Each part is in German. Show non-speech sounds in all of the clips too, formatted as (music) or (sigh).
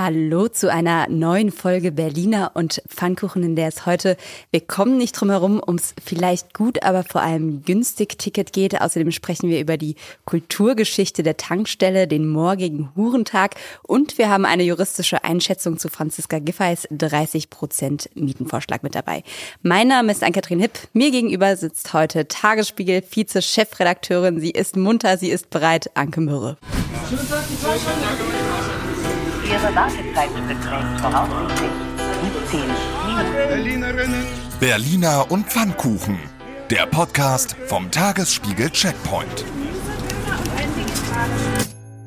Hallo zu einer neuen Folge Berliner und Pfannkuchen, in der es heute, wir kommen nicht drum herum, ums vielleicht gut, aber vor allem günstig Ticket geht. Außerdem sprechen wir über die Kulturgeschichte der Tankstelle, den morgigen Hurentag und wir haben eine juristische Einschätzung zu Franziska Giffey's 30 Prozent Mietenvorschlag mit dabei. Mein Name ist Ann-Kathrin Hipp. Mir gegenüber sitzt heute Tagesspiegel Vize-Chefredakteurin. Sie ist munter, sie ist bereit. Anke Mürre. Ihre Wartezeit beträgt voraussichtlich 17 Minuten. Berliner und Pfannkuchen. Der Podcast vom Tagesspiegel Checkpoint.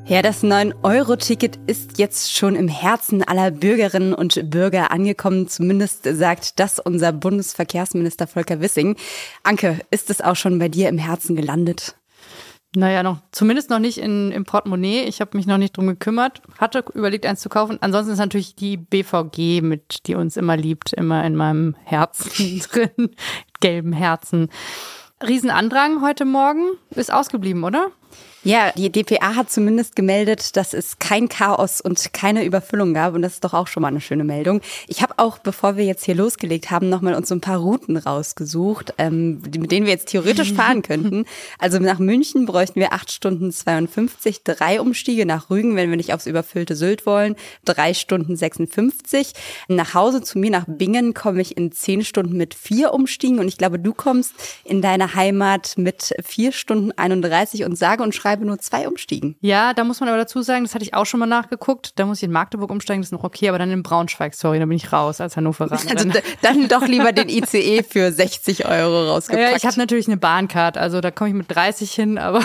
Ja, das 9-Euro-Ticket ist jetzt schon im Herzen aller Bürgerinnen und Bürger angekommen. Zumindest sagt das unser Bundesverkehrsminister Volker Wissing. Anke, ist es auch schon bei dir im Herzen gelandet? Naja, noch, zumindest noch nicht in, im Portemonnaie. Ich habe mich noch nicht drum gekümmert. Hatte überlegt, eins zu kaufen. Ansonsten ist natürlich die BVG, mit die uns immer liebt, immer in meinem Herzen (laughs) drin. Gelben Herzen. Riesenandrang heute Morgen. Ist ausgeblieben, oder? Ja, die DPA hat zumindest gemeldet, dass es kein Chaos und keine Überfüllung gab. Und das ist doch auch schon mal eine schöne Meldung. Ich habe auch, bevor wir jetzt hier losgelegt haben, nochmal uns so ein paar Routen rausgesucht, ähm, mit denen wir jetzt theoretisch (laughs) fahren könnten. Also nach München bräuchten wir acht Stunden 52, drei Umstiege nach Rügen, wenn wir nicht aufs überfüllte Sylt wollen, drei Stunden 56. Nach Hause zu mir nach Bingen komme ich in zehn Stunden mit vier Umstiegen. Und ich glaube, du kommst in deine Heimat mit vier Stunden 31 und sage und schreibe schreibe nur zwei umstiegen. Ja, da muss man aber dazu sagen, das hatte ich auch schon mal nachgeguckt. Da muss ich in Magdeburg umsteigen, das ist noch okay, aber dann in Braunschweig, sorry, da bin ich raus als Hannoveraner. (laughs) Also dann doch lieber den ICE für 60 Euro rausgepackt. Ja, ich habe natürlich eine Bahncard, also da komme ich mit 30 hin, aber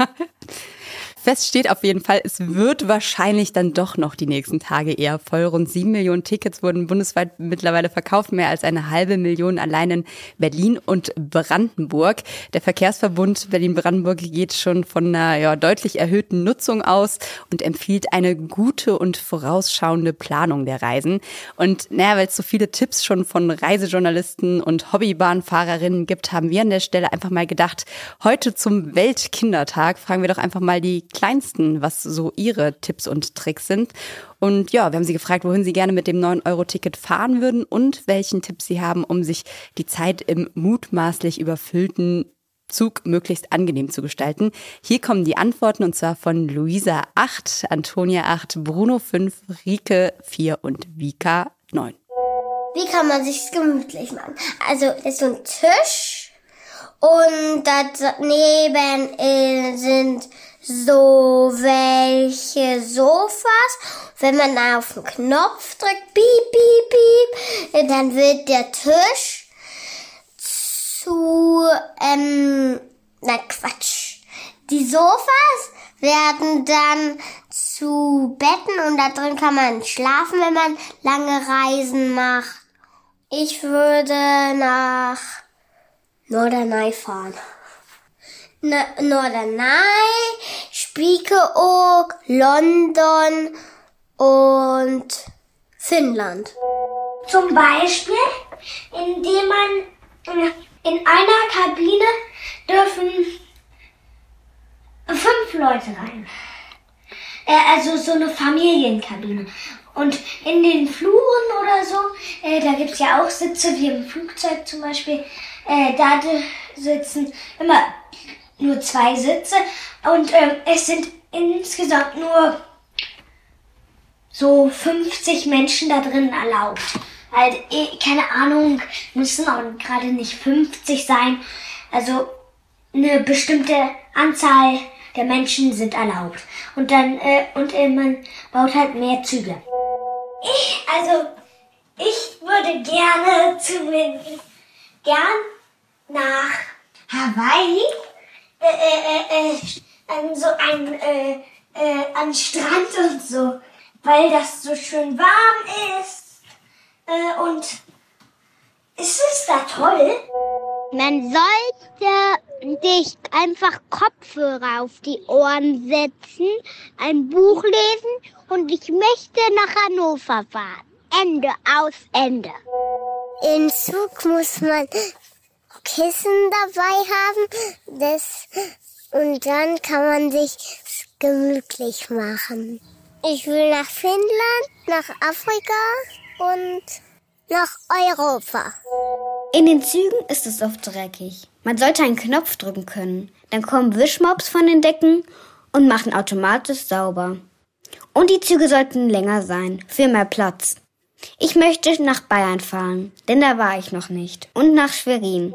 (laughs) Fest steht auf jeden Fall, es wird wahrscheinlich dann doch noch die nächsten Tage eher voll. Rund sieben Millionen Tickets wurden bundesweit mittlerweile verkauft, mehr als eine halbe Million allein in Berlin und Brandenburg. Der Verkehrsverbund Berlin-Brandenburg geht schon von einer ja, deutlich erhöhten Nutzung aus und empfiehlt eine gute und vorausschauende Planung der Reisen. Und naja, weil es so viele Tipps schon von Reisejournalisten und Hobbybahnfahrerinnen gibt, haben wir an der Stelle einfach mal gedacht, heute zum Weltkindertag fragen wir doch einfach mal die Kleinsten, was so ihre Tipps und Tricks sind. Und ja, wir haben sie gefragt, wohin sie gerne mit dem 9-Euro-Ticket fahren würden und welchen Tipp sie haben, um sich die Zeit im mutmaßlich überfüllten Zug möglichst angenehm zu gestalten. Hier kommen die Antworten und zwar von Luisa 8, Antonia 8, Bruno 5, Rike 4 und Vika 9. Wie kann man sich gemütlich machen? Also ist so ein Tisch und daneben sind so welche Sofas. Wenn man auf den Knopf drückt, piep, piep, piep, dann wird der Tisch zu, ähm, na Quatsch. Die Sofas werden dann zu Betten und da drin kann man schlafen, wenn man lange Reisen macht. Ich würde nach Norderney fahren. Norderney, Spiekeroog, London und Finnland. Zum Beispiel, indem man in einer Kabine dürfen fünf Leute rein. Äh, also so eine Familienkabine. Und in den Fluren oder so, äh, da gibt's ja auch Sitze, wie im Flugzeug zum Beispiel. Äh, da sitzen immer nur zwei Sitze und ähm, es sind insgesamt nur so 50 Menschen da drin erlaubt. Halt, eh, keine Ahnung, müssen auch gerade nicht 50 sein. Also eine bestimmte Anzahl der Menschen sind erlaubt. Und dann, äh, und äh, man baut halt mehr Züge. Ich, also, ich würde gerne zumindest gern nach Hawaii äh, äh, äh, so ein äh, äh, an Strand und so, weil das so schön warm ist äh, und ist es da toll? Man sollte dich einfach Kopfhörer auf die Ohren setzen, ein Buch lesen und ich möchte nach Hannover fahren. Ende aus Ende. Im Zug muss man Kissen dabei haben. Das, und dann kann man sich gemütlich machen. Ich will nach Finnland, nach Afrika und nach Europa. In den Zügen ist es oft dreckig. Man sollte einen Knopf drücken können. Dann kommen Wischmops von den Decken und machen automatisch sauber. Und die Züge sollten länger sein, für mehr Platz. Ich möchte nach Bayern fahren, denn da war ich noch nicht. Und nach Schwerin.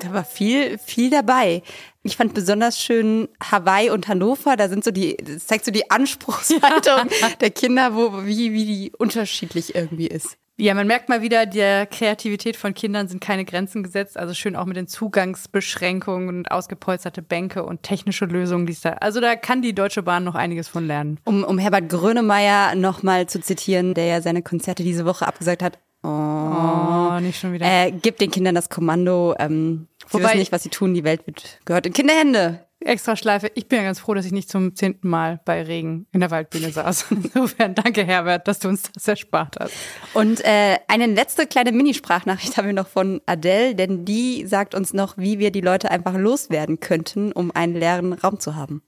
Da war viel, viel dabei. Ich fand besonders schön Hawaii und Hannover. Da sind so die, das zeigt so die Anspruchshaltung (laughs) der Kinder, wo, wie, wie die unterschiedlich irgendwie ist. Ja, man merkt mal wieder, der Kreativität von Kindern sind keine Grenzen gesetzt. Also schön auch mit den Zugangsbeschränkungen und ausgepolsterte Bänke und technische Lösungen, die es da. Also da kann die Deutsche Bahn noch einiges von lernen. Um, um Herbert Grönemeyer nochmal zu zitieren, der ja seine Konzerte diese Woche abgesagt hat. Oh, Oh, nicht schon wieder. äh, gibt den Kindern das Kommando. Ähm, sie Wobei- wissen nicht, was sie tun. Die Welt wird gehört in Kinderhände. Extra Schleife. Ich bin ja ganz froh, dass ich nicht zum zehnten Mal bei Regen in der Waldbühne saß. (laughs) Insofern danke, Herbert, dass du uns das erspart hast. Und äh, eine letzte kleine Minisprachnachricht haben wir noch von Adele, denn die sagt uns noch, wie wir die Leute einfach loswerden könnten, um einen leeren Raum zu haben.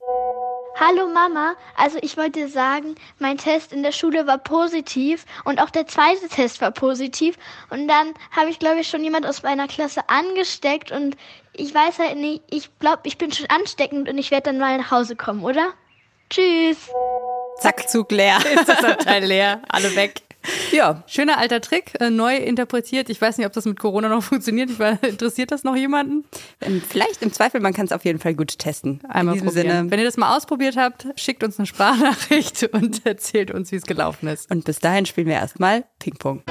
Hallo Mama, also ich wollte sagen, mein Test in der Schule war positiv und auch der zweite Test war positiv und dann habe ich glaube ich schon jemand aus meiner Klasse angesteckt und ich weiß halt nicht, ich glaube, ich bin schon ansteckend und ich werde dann mal nach Hause kommen, oder? Tschüss. Zack, Zug leer. (laughs) Ist das Abteil leer, alle weg. Ja, Schöner alter Trick, äh, neu interpretiert. Ich weiß nicht, ob das mit Corona noch funktioniert. Ich weiß, interessiert das noch jemanden? ähm, vielleicht im Zweifel, man kann es auf jeden Fall gut testen. Einmal In diesem probieren. Sinne. Wenn ihr das mal ausprobiert habt, schickt uns eine Sprachnachricht (laughs) und erzählt uns, wie es gelaufen ist. Und bis dahin spielen wir erstmal Ping-Pong.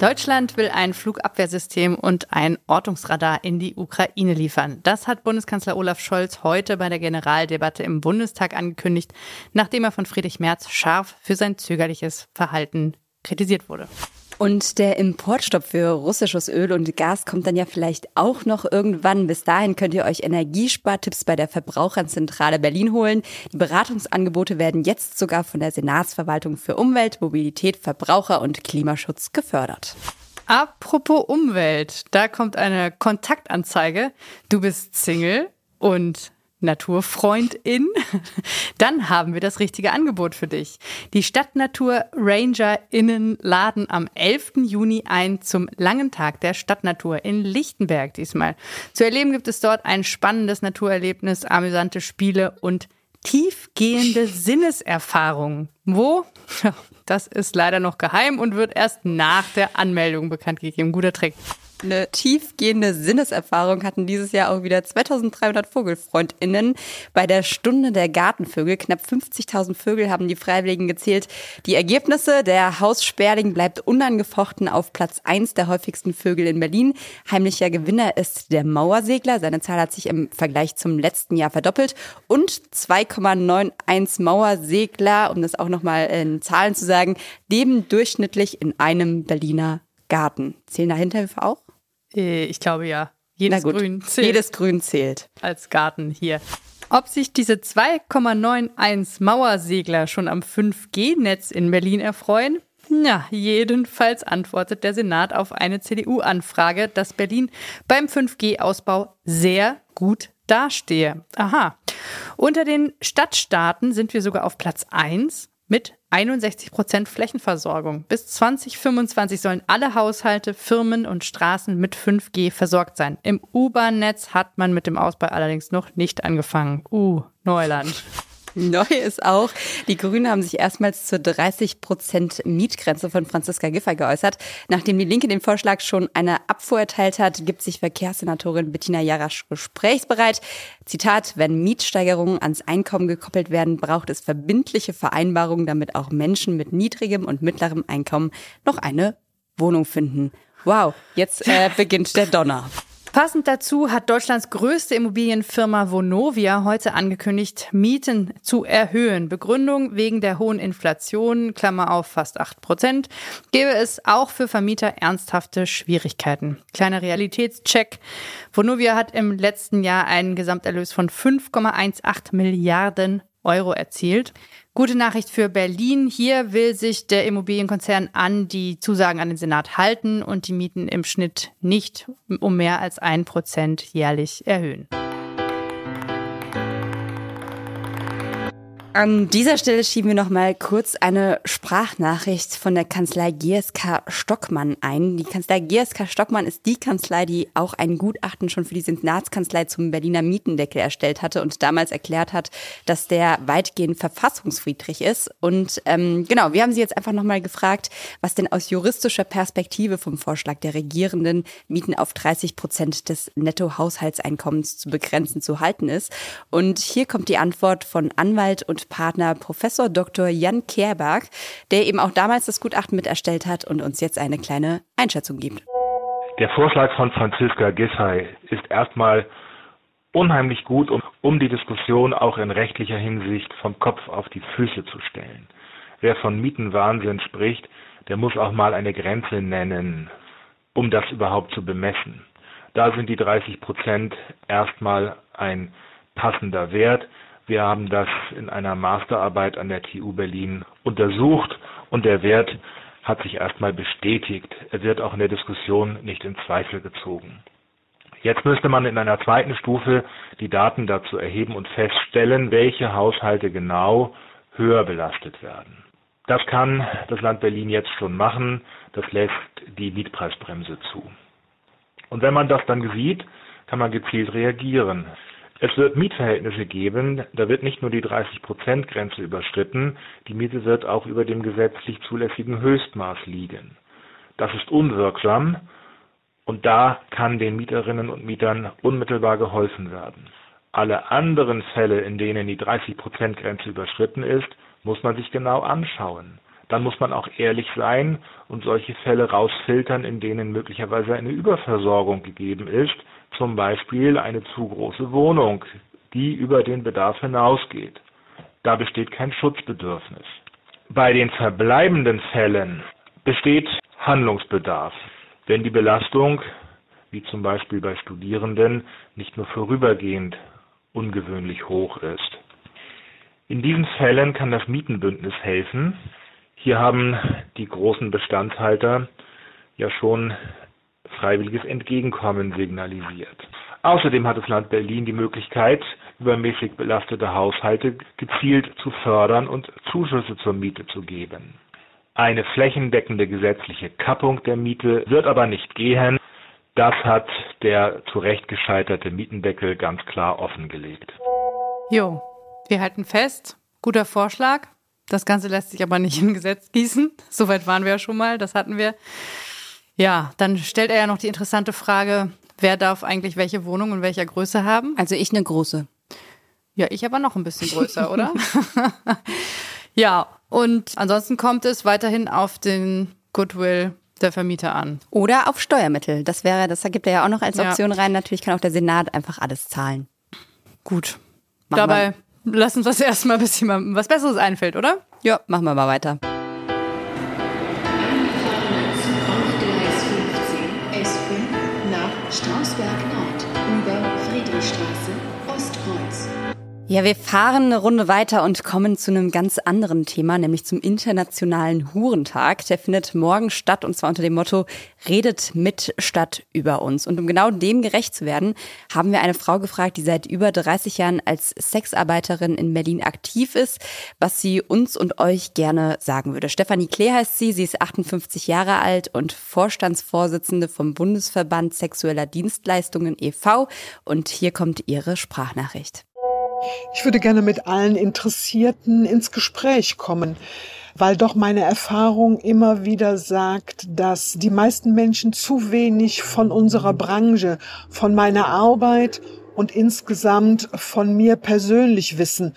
Deutschland will ein Flugabwehrsystem und ein Ortungsradar in die Ukraine liefern. Das hat Bundeskanzler Olaf Scholz heute bei der Generaldebatte im Bundestag angekündigt, nachdem er von Friedrich Merz scharf für sein zögerliches Verhalten kritisiert wurde. Und der Importstopp für russisches Öl und Gas kommt dann ja vielleicht auch noch irgendwann. Bis dahin könnt ihr euch Energiespartipps bei der Verbraucherzentrale Berlin holen. Die Beratungsangebote werden jetzt sogar von der Senatsverwaltung für Umwelt, Mobilität, Verbraucher und Klimaschutz gefördert. Apropos Umwelt, da kommt eine Kontaktanzeige. Du bist Single und Naturfreundin, dann haben wir das richtige Angebot für dich. Die Stadtnatur RangerInnen laden am 11. Juni ein zum langen Tag der Stadtnatur in Lichtenberg diesmal. Zu erleben gibt es dort ein spannendes Naturerlebnis, amüsante Spiele und tiefgehende Sinneserfahrungen. Wo? Das ist leider noch geheim und wird erst nach der Anmeldung bekannt gegeben. Guter Trick. Eine tiefgehende Sinneserfahrung hatten dieses Jahr auch wieder 2300 VogelfreundInnen bei der Stunde der Gartenvögel. Knapp 50.000 Vögel haben die Freiwilligen gezählt. Die Ergebnisse, der Haussperling bleibt unangefochten auf Platz 1 der häufigsten Vögel in Berlin. Heimlicher Gewinner ist der Mauersegler. Seine Zahl hat sich im Vergleich zum letzten Jahr verdoppelt. Und 2,91 Mauersegler, um das auch nochmal in Zahlen zu sagen, leben durchschnittlich in einem Berliner Garten. Zählen dahinter auch? Äh, Ich glaube ja. Jedes Grün zählt jedes Grün zählt. als Garten hier. Ob sich diese 2,91 Mauersegler schon am 5G-Netz in Berlin erfreuen? Na, jedenfalls antwortet der Senat auf eine CDU-Anfrage, dass Berlin beim 5G-Ausbau sehr gut dastehe. Aha. Unter den Stadtstaaten sind wir sogar auf Platz 1 mit 61 Prozent Flächenversorgung. Bis 2025 sollen alle Haushalte, Firmen und Straßen mit 5G versorgt sein. Im U-Bahn-Netz hat man mit dem Ausbau allerdings noch nicht angefangen. Uh, Neuland. (laughs) Neu ist auch, die Grünen haben sich erstmals zur 30 Prozent Mietgrenze von Franziska Giffey geäußert. Nachdem die Linke den Vorschlag schon eine Abfuhr erteilt hat, gibt sich Verkehrssenatorin Bettina Jarasch gesprächsbereit. Zitat, wenn Mietsteigerungen ans Einkommen gekoppelt werden, braucht es verbindliche Vereinbarungen, damit auch Menschen mit niedrigem und mittlerem Einkommen noch eine Wohnung finden. Wow, jetzt äh, beginnt der Donner. Passend dazu hat Deutschlands größte Immobilienfirma Vonovia heute angekündigt, Mieten zu erhöhen. Begründung wegen der hohen Inflation, Klammer auf fast 8 Prozent, gäbe es auch für Vermieter ernsthafte Schwierigkeiten. Kleiner Realitätscheck. Vonovia hat im letzten Jahr einen Gesamterlös von 5,18 Milliarden Euro erzielt. Gute Nachricht für Berlin. Hier will sich der Immobilienkonzern an die Zusagen an den Senat halten und die Mieten im Schnitt nicht um mehr als ein Prozent jährlich erhöhen. An dieser Stelle schieben wir noch mal kurz eine Sprachnachricht von der Kanzlei GSK Stockmann ein. Die Kanzlei GSK Stockmann ist die Kanzlei, die auch ein Gutachten schon für die Senatskanzlei zum Berliner Mietendeckel erstellt hatte und damals erklärt hat, dass der weitgehend verfassungsfriedrig ist. Und ähm, genau, wir haben sie jetzt einfach noch mal gefragt, was denn aus juristischer Perspektive vom Vorschlag der Regierenden, Mieten auf 30 Prozent des Nettohaushaltseinkommens zu begrenzen, zu halten ist. Und hier kommt die Antwort von Anwalt und Partner Professor Dr. Jan Kehrberg, der eben auch damals das Gutachten mit erstellt hat und uns jetzt eine kleine Einschätzung gibt. Der Vorschlag von Franziska Gissay ist erstmal unheimlich gut, um, um die Diskussion auch in rechtlicher Hinsicht vom Kopf auf die Füße zu stellen. Wer von Mietenwahnsinn spricht, der muss auch mal eine Grenze nennen, um das überhaupt zu bemessen. Da sind die 30 Prozent erstmal ein passender Wert. Wir haben das in einer Masterarbeit an der TU Berlin untersucht und der Wert hat sich erstmal bestätigt. Er wird auch in der Diskussion nicht in Zweifel gezogen. Jetzt müsste man in einer zweiten Stufe die Daten dazu erheben und feststellen, welche Haushalte genau höher belastet werden. Das kann das Land Berlin jetzt schon machen. Das lässt die Mietpreisbremse zu. Und wenn man das dann sieht, kann man gezielt reagieren. Es wird Mietverhältnisse geben, da wird nicht nur die 30-Prozent-Grenze überschritten, die Miete wird auch über dem gesetzlich zulässigen Höchstmaß liegen. Das ist unwirksam und da kann den Mieterinnen und Mietern unmittelbar geholfen werden. Alle anderen Fälle, in denen die 30-Prozent-Grenze überschritten ist, muss man sich genau anschauen. Dann muss man auch ehrlich sein und solche Fälle rausfiltern, in denen möglicherweise eine Überversorgung gegeben ist zum Beispiel eine zu große Wohnung, die über den Bedarf hinausgeht. Da besteht kein Schutzbedürfnis. Bei den verbleibenden Fällen besteht Handlungsbedarf, wenn die Belastung, wie zum Beispiel bei Studierenden, nicht nur vorübergehend ungewöhnlich hoch ist. In diesen Fällen kann das Mietenbündnis helfen. Hier haben die großen Bestandshalter ja schon freiwilliges Entgegenkommen signalisiert. Außerdem hat das Land Berlin die Möglichkeit, übermäßig belastete Haushalte gezielt zu fördern und Zuschüsse zur Miete zu geben. Eine flächendeckende gesetzliche Kappung der Miete wird aber nicht gehen. Das hat der zu Recht gescheiterte Mietendeckel ganz klar offengelegt. Jo, wir halten fest. Guter Vorschlag. Das Ganze lässt sich aber nicht (laughs) in Gesetz gießen. Soweit waren wir ja schon mal. Das hatten wir. Ja, dann stellt er ja noch die interessante Frage, wer darf eigentlich welche Wohnung in welcher Größe haben? Also ich eine große. Ja, ich aber noch ein bisschen (laughs) größer, oder? (laughs) ja, und ansonsten kommt es weiterhin auf den Goodwill der Vermieter an. Oder auf Steuermittel. Das wäre, das gibt er ja auch noch als Option ja. rein. Natürlich kann auch der Senat einfach alles zahlen. Gut. Machen Dabei wir. Lass uns das erstmal, bis jemandem was Besseres einfällt, oder? Ja, machen wir mal weiter. Ja, wir fahren eine Runde weiter und kommen zu einem ganz anderen Thema, nämlich zum Internationalen Hurentag. Der findet morgen statt und zwar unter dem Motto Redet mit statt über uns. Und um genau dem gerecht zu werden, haben wir eine Frau gefragt, die seit über 30 Jahren als Sexarbeiterin in Berlin aktiv ist, was sie uns und euch gerne sagen würde. Stefanie Klee heißt sie, sie ist 58 Jahre alt und Vorstandsvorsitzende vom Bundesverband Sexueller Dienstleistungen e.V. Und hier kommt ihre Sprachnachricht. Ich würde gerne mit allen Interessierten ins Gespräch kommen, weil doch meine Erfahrung immer wieder sagt, dass die meisten Menschen zu wenig von unserer Branche, von meiner Arbeit und insgesamt von mir persönlich wissen.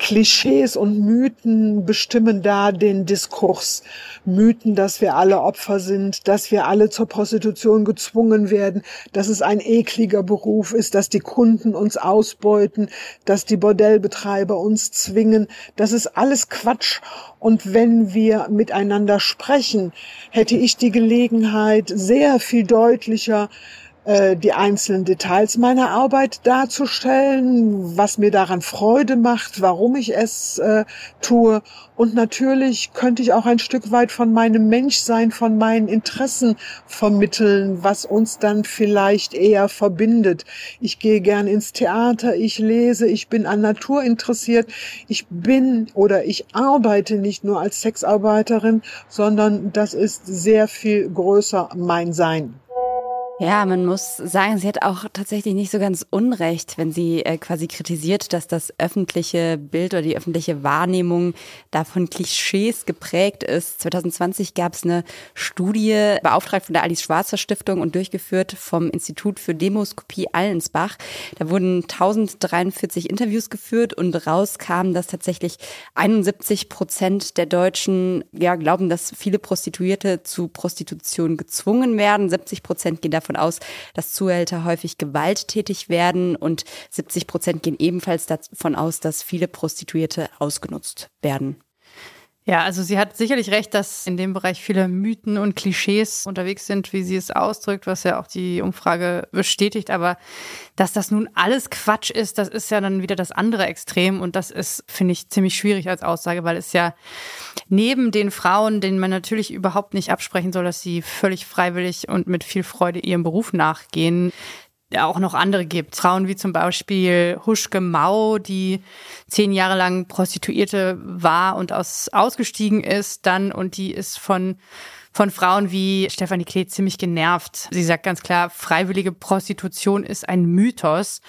Klischees und Mythen bestimmen da den Diskurs. Mythen, dass wir alle Opfer sind, dass wir alle zur Prostitution gezwungen werden, dass es ein ekliger Beruf ist, dass die Kunden uns ausbeuten, dass die Bordellbetreiber uns zwingen. Das ist alles Quatsch. Und wenn wir miteinander sprechen, hätte ich die Gelegenheit, sehr viel deutlicher äh, die einzelnen Details meiner Arbeit darzustellen, was mir daran Freude macht, warum ich es äh, tue. Und natürlich könnte ich auch ein Stück weit von meinem Menschsein, von meinen Interessen vermitteln, was uns dann vielleicht eher verbindet. Ich gehe gern ins Theater, ich lese, ich bin an Natur interessiert. Ich bin oder ich arbeite nicht nur als Sexarbeiterin, sondern das ist sehr viel größer mein Sein. Ja, man muss sagen, sie hat auch tatsächlich nicht so ganz unrecht, wenn sie äh, quasi kritisiert, dass das öffentliche Bild oder die öffentliche Wahrnehmung davon Klischees geprägt ist. 2020 gab es eine Studie, beauftragt von der Alice Schwarzer Stiftung und durchgeführt vom Institut für Demoskopie Allensbach. Da wurden 1043 Interviews geführt und rauskam, dass tatsächlich 71 Prozent der Deutschen ja glauben, dass viele Prostituierte zu Prostitution gezwungen werden. 70 Prozent gehen davon davon aus, dass Zuhälter häufig gewalttätig werden und 70 Prozent gehen ebenfalls davon aus, dass viele Prostituierte ausgenutzt werden. Ja, also sie hat sicherlich recht, dass in dem Bereich viele Mythen und Klischees unterwegs sind, wie sie es ausdrückt, was ja auch die Umfrage bestätigt. Aber dass das nun alles Quatsch ist, das ist ja dann wieder das andere Extrem. Und das ist, finde ich, ziemlich schwierig als Aussage, weil es ja neben den Frauen, denen man natürlich überhaupt nicht absprechen soll, dass sie völlig freiwillig und mit viel Freude ihrem Beruf nachgehen, auch noch andere gibt. Frauen wie zum Beispiel Huschke Mau, die zehn Jahre lang Prostituierte war und aus, ausgestiegen ist dann und die ist von von Frauen wie Stefanie Klee ziemlich genervt. Sie sagt ganz klar, freiwillige Prostitution ist ein Mythos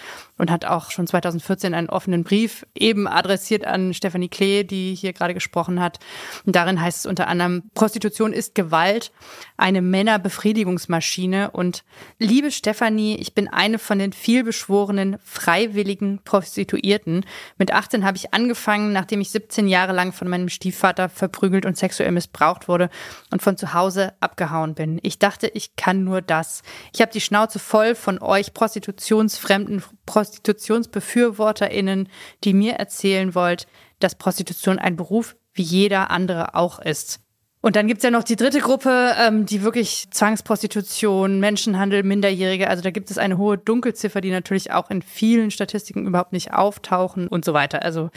und hat auch schon 2014 einen offenen Brief eben adressiert an Stefanie Klee, die hier gerade gesprochen hat. Und darin heißt es unter anderem, Prostitution ist Gewalt, eine Männerbefriedigungsmaschine. Und liebe Stefanie, ich bin eine von den vielbeschworenen freiwilligen Prostituierten. Mit 18 habe ich angefangen, nachdem ich 17 Jahre lang von meinem Stiefvater verprügelt und sexuell missbraucht wurde und von zu Hause abgehauen bin. Ich dachte, ich kann nur das. Ich habe die Schnauze voll von euch prostitutionsfremden Prostituierten ProstitutionsbefürworterInnen, die mir erzählen wollt, dass Prostitution ein Beruf wie jeder andere auch ist. Und dann gibt's ja noch die dritte Gruppe, ähm, die wirklich Zwangsprostitution, Menschenhandel, Minderjährige. Also da gibt es eine hohe Dunkelziffer, die natürlich auch in vielen Statistiken überhaupt nicht auftauchen und so weiter. Also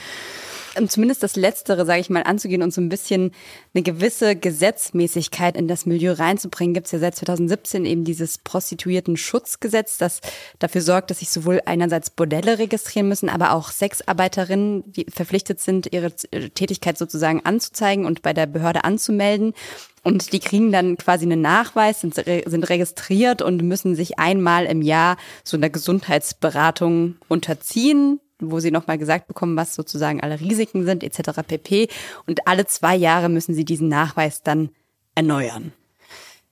zumindest das Letztere, sage ich mal, anzugehen und so ein bisschen eine gewisse Gesetzmäßigkeit in das Milieu reinzubringen, gibt es ja seit 2017 eben dieses Prostituierten-Schutzgesetz, das dafür sorgt, dass sich sowohl einerseits Bordelle registrieren müssen, aber auch Sexarbeiterinnen, die verpflichtet sind, ihre Tätigkeit sozusagen anzuzeigen und bei der Behörde anzumelden. Und die kriegen dann quasi einen Nachweis, sind, sind registriert und müssen sich einmal im Jahr so einer Gesundheitsberatung unterziehen wo sie nochmal gesagt bekommen, was sozusagen alle Risiken sind, etc. pp. Und alle zwei Jahre müssen sie diesen Nachweis dann erneuern.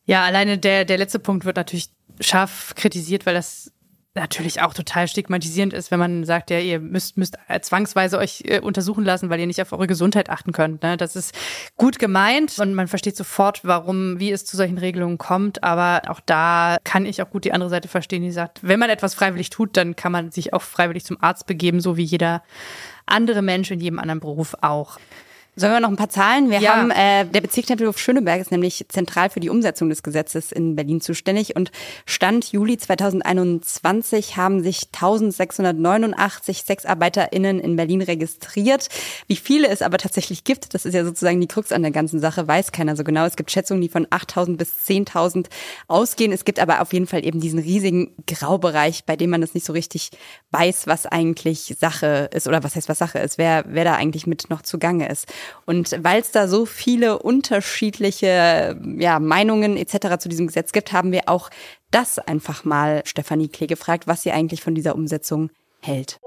Ja, alleine der, der letzte Punkt wird natürlich scharf kritisiert, weil das natürlich auch total stigmatisierend ist, wenn man sagt, ja, ihr müsst, müsst zwangsweise euch äh, untersuchen lassen, weil ihr nicht auf eure Gesundheit achten könnt. Ne? Das ist gut gemeint und man versteht sofort, warum, wie es zu solchen Regelungen kommt. Aber auch da kann ich auch gut die andere Seite verstehen, die sagt, wenn man etwas freiwillig tut, dann kann man sich auch freiwillig zum Arzt begeben, so wie jeder andere Mensch in jedem anderen Beruf auch. Sollen wir noch ein paar Zahlen? Wir ja. haben, äh, der Bezirk Tempelhof-Schöneberg ist nämlich zentral für die Umsetzung des Gesetzes in Berlin zuständig und Stand Juli 2021 haben sich 1689 SexarbeiterInnen in Berlin registriert. Wie viele es aber tatsächlich gibt, das ist ja sozusagen die Krux an der ganzen Sache, weiß keiner so genau. Es gibt Schätzungen, die von 8000 bis 10.000 ausgehen. Es gibt aber auf jeden Fall eben diesen riesigen Graubereich, bei dem man das nicht so richtig weiß, was eigentlich Sache ist oder was heißt, was Sache ist, wer, wer da eigentlich mit noch zugange ist. Und weil es da so viele unterschiedliche ja, Meinungen etc. zu diesem Gesetz gibt, haben wir auch das einfach mal Stefanie Klee gefragt, was sie eigentlich von dieser Umsetzung hält.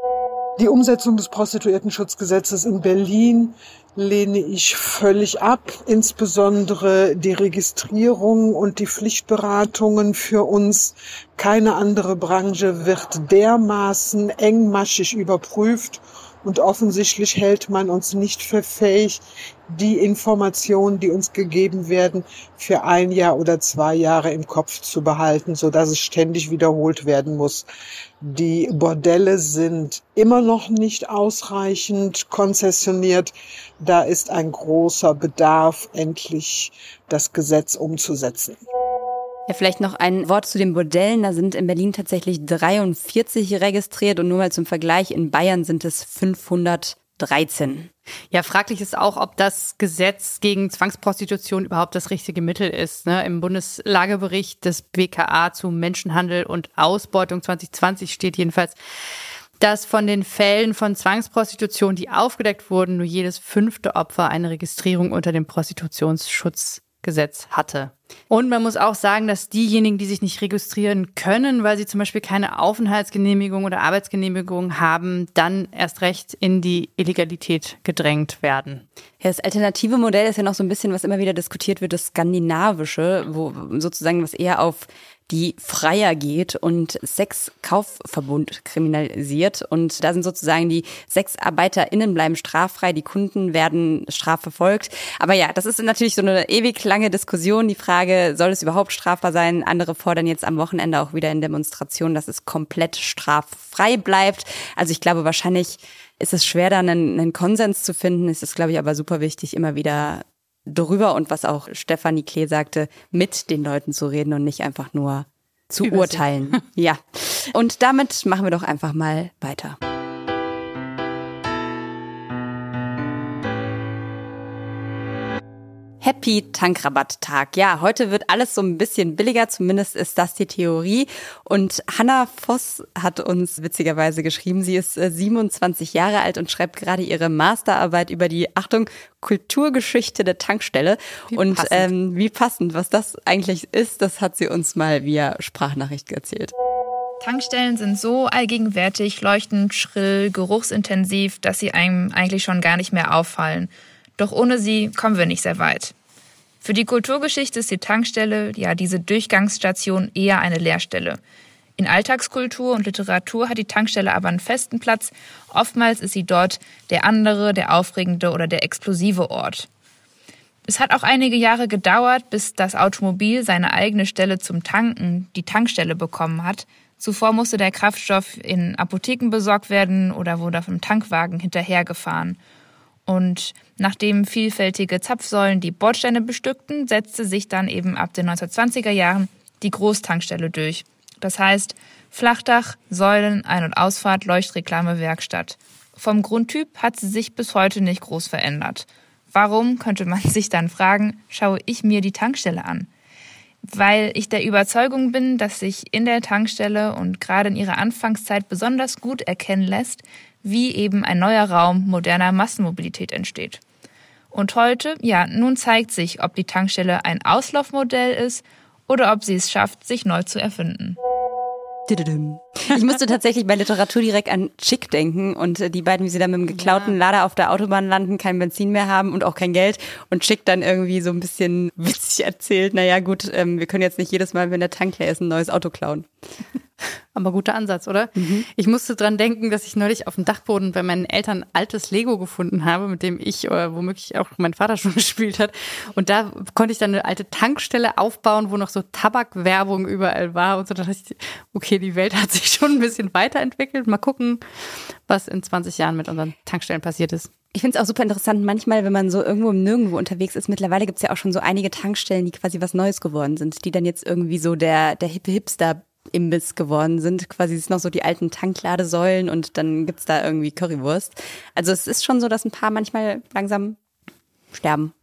Die Umsetzung des Prostituiertenschutzgesetzes in Berlin lehne ich völlig ab. Insbesondere die Registrierung und die Pflichtberatungen für uns. Keine andere Branche wird dermaßen engmaschig überprüft und offensichtlich hält man uns nicht für fähig, die Informationen, die uns gegeben werden, für ein Jahr oder zwei Jahre im Kopf zu behalten, so dass es ständig wiederholt werden muss. Die Bordelle sind immer noch nicht ausreichend konzessioniert. Da ist ein großer Bedarf, endlich das Gesetz umzusetzen. Ja, vielleicht noch ein Wort zu den Bordellen. Da sind in Berlin tatsächlich 43 registriert und nur mal zum Vergleich, in Bayern sind es 513. Ja, fraglich ist auch, ob das Gesetz gegen Zwangsprostitution überhaupt das richtige Mittel ist. Ne? Im Bundeslagebericht des BKA zu Menschenhandel und Ausbeutung 2020 steht jedenfalls, dass von den Fällen von Zwangsprostitution, die aufgedeckt wurden, nur jedes fünfte Opfer eine Registrierung unter dem Prostitutionsschutzgesetz hatte. Und man muss auch sagen, dass diejenigen, die sich nicht registrieren können, weil sie zum Beispiel keine Aufenthaltsgenehmigung oder Arbeitsgenehmigung haben, dann erst recht in die Illegalität gedrängt werden. Ja, das alternative Modell ist ja noch so ein bisschen, was immer wieder diskutiert wird, das skandinavische, wo sozusagen was eher auf die Freier geht und Sexkaufverbund kriminalisiert. Und da sind sozusagen die SexarbeiterInnen bleiben straffrei, die Kunden werden strafverfolgt. Aber ja, das ist natürlich so eine ewig lange Diskussion. Die Frage, soll es überhaupt strafbar sein? Andere fordern jetzt am Wochenende auch wieder in Demonstrationen, dass es komplett straffrei bleibt. Also ich glaube, wahrscheinlich ist es schwer, da einen, einen Konsens zu finden. Es ist, glaube ich, aber super wichtig, immer wieder drüber und was auch Stefanie Klee sagte, mit den Leuten zu reden und nicht einfach nur zu Über urteilen. ja. Und damit machen wir doch einfach mal weiter. Happy Tankrabatttag. Ja, heute wird alles so ein bisschen billiger, zumindest ist das die Theorie. Und Hanna Voss hat uns witzigerweise geschrieben, sie ist 27 äh, Jahre alt und schreibt gerade ihre Masterarbeit über die, Achtung, Kulturgeschichte der Tankstelle. Wie und passend. Ähm, wie passend, was das eigentlich ist, das hat sie uns mal via Sprachnachricht erzählt. Tankstellen sind so allgegenwärtig, leuchtend, schrill, geruchsintensiv, dass sie einem eigentlich schon gar nicht mehr auffallen. Doch ohne sie kommen wir nicht sehr weit. Für die Kulturgeschichte ist die Tankstelle, ja diese Durchgangsstation, eher eine Leerstelle. In Alltagskultur und Literatur hat die Tankstelle aber einen festen Platz. Oftmals ist sie dort der andere, der aufregende oder der explosive Ort. Es hat auch einige Jahre gedauert, bis das Automobil seine eigene Stelle zum Tanken, die Tankstelle, bekommen hat. Zuvor musste der Kraftstoff in Apotheken besorgt werden oder wurde dem Tankwagen hinterhergefahren. Und nachdem vielfältige Zapfsäulen die Bordsteine bestückten, setzte sich dann eben ab den 1920er Jahren die Großtankstelle durch. Das heißt Flachdach, Säulen, Ein- und Ausfahrt, Leuchtreklame, Werkstatt. Vom Grundtyp hat sie sich bis heute nicht groß verändert. Warum, könnte man (laughs) sich dann fragen, schaue ich mir die Tankstelle an? Weil ich der Überzeugung bin, dass sich in der Tankstelle und gerade in ihrer Anfangszeit besonders gut erkennen lässt, wie eben ein neuer Raum moderner Massenmobilität entsteht. Und heute, ja, nun zeigt sich, ob die Tankstelle ein Auslaufmodell ist oder ob sie es schafft, sich neu zu erfinden. Ich musste tatsächlich bei Literatur direkt an Chick denken und äh, die beiden, wie sie da mit dem geklauten. Lader auf der Autobahn landen, kein Benzin mehr haben und auch kein Geld und Chick dann irgendwie so ein bisschen (laughs) witzig erzählt, naja gut, ähm, wir können jetzt nicht jedes Mal, wenn der Tank leer ist, ein neues Auto klauen. Aber guter Ansatz, oder? Mhm. Ich musste dran denken, dass ich neulich auf dem Dachboden bei meinen Eltern altes Lego gefunden habe, mit dem ich oder womöglich auch mein Vater (laughs) schon gespielt hat. Und da konnte ich dann eine alte Tankstelle aufbauen, wo noch so Tabakwerbung überall war. Und so da dachte ich, okay, die Welt hat sich schon ein bisschen weiterentwickelt. Mal gucken, was in 20 Jahren mit unseren Tankstellen passiert ist. Ich finde es auch super interessant, manchmal, wenn man so irgendwo im Nirgendwo unterwegs ist, mittlerweile gibt es ja auch schon so einige Tankstellen, die quasi was Neues geworden sind, die dann jetzt irgendwie so der, der hippe Hipster Imbiss geworden sind. Quasi ist noch so die alten Tankladesäulen und dann gibt's da irgendwie Currywurst. Also es ist schon so, dass ein paar manchmal langsam sterben.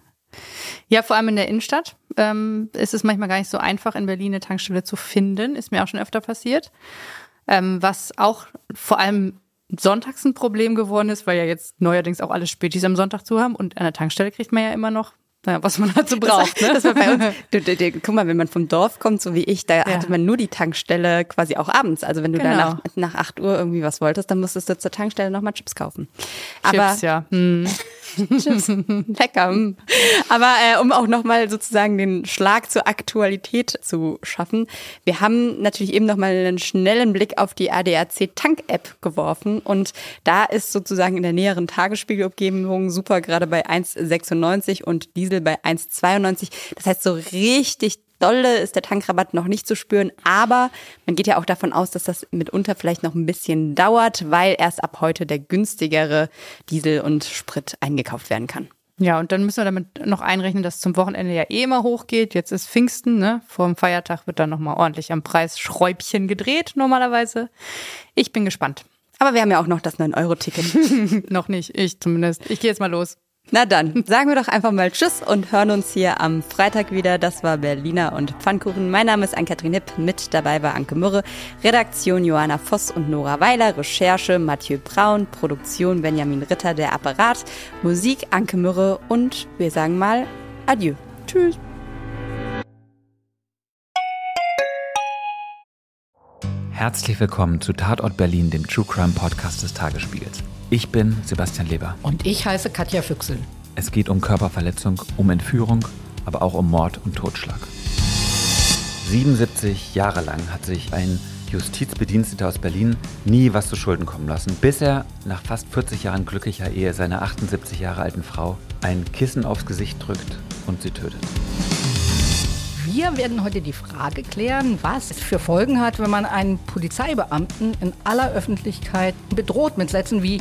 Ja, vor allem in der Innenstadt ähm, ist es manchmal gar nicht so einfach, in Berlin eine Tankstelle zu finden. Ist mir auch schon öfter passiert. Ähm, was auch vor allem sonntags ein Problem geworden ist, weil ja jetzt neuerdings auch alle Spätis am Sonntag zu haben und an der Tankstelle kriegt man ja immer noch naja, was man halt so braucht. Das, ne? das war bei uns. (laughs) Du, du, du, guck mal, wenn man vom Dorf kommt, so wie ich, da ja. hatte man nur die Tankstelle quasi auch abends. Also wenn du genau. da nach, nach 8 Uhr irgendwie was wolltest, dann musstest du zur Tankstelle nochmal Chips kaufen. Chips, Aber, ja. Hm. Chips, lecker. Aber äh, um auch nochmal sozusagen den Schlag zur Aktualität zu schaffen, wir haben natürlich eben nochmal einen schnellen Blick auf die ADAC Tank-App geworfen und da ist sozusagen in der näheren Tagesspiegelumgebung super gerade bei 1,96 und Diesel bei 1,92. Das heißt, so richtig dolle ist der Tankrabatt noch nicht zu spüren, aber man geht ja auch davon aus, dass das mitunter vielleicht noch ein bisschen dauert, weil erst ab heute der günstigere Diesel und Sprit eingekauft werden kann. Ja, und dann müssen wir damit noch einrechnen, dass zum Wochenende ja eh immer hochgeht. Jetzt ist Pfingsten, ne? Vor dem Feiertag wird dann nochmal ordentlich am Preis Schräubchen gedreht, normalerweise. Ich bin gespannt. Aber wir haben ja auch noch das 9-Euro-Ticket. (laughs) noch nicht, ich zumindest. Ich gehe jetzt mal los. Na dann, sagen wir doch einfach mal Tschüss und hören uns hier am Freitag wieder. Das war Berliner und Pfannkuchen. Mein Name ist Ann-Kathrin Hipp. Mit dabei war Anke Mürre. Redaktion Johanna Voss und Nora Weiler. Recherche Mathieu Braun. Produktion Benjamin Ritter, der Apparat. Musik Anke Mürre. Und wir sagen mal Adieu. Tschüss. Herzlich willkommen zu Tatort Berlin, dem True Crime Podcast des Tagesspiegels. Ich bin Sebastian Leber. Und ich heiße Katja Füchsel. Es geht um Körperverletzung, um Entführung, aber auch um Mord und Totschlag. 77 Jahre lang hat sich ein Justizbediensteter aus Berlin nie was zu Schulden kommen lassen, bis er nach fast 40 Jahren glücklicher Ehe seiner 78 Jahre alten Frau ein Kissen aufs Gesicht drückt und sie tötet. Wir werden heute die Frage klären, was es für Folgen hat, wenn man einen Polizeibeamten in aller Öffentlichkeit bedroht mit Sätzen wie